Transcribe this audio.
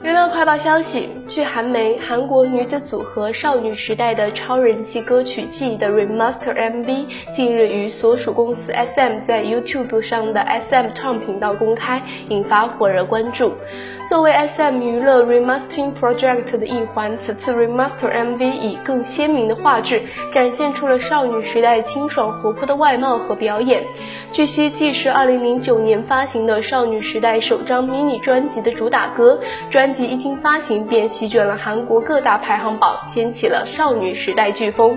娱乐快报消息：据韩媒，韩国女子组合少女时代的超人气歌曲《记忆》的 Remaster MV 近日于所属公司 SM 在 YouTube 上的 SM 唱频道公开，引发火热关注。作为 SM 娱乐 Remastering Project 的一环，此次 Remaster MV 以更鲜明的画质展现出了少女时代清爽活泼的外貌和表演。据悉，既是2009年发行的少女时代首张迷你专辑的主打歌，专辑一经发行便席卷了韩国各大排行榜，掀起了少女时代飓风。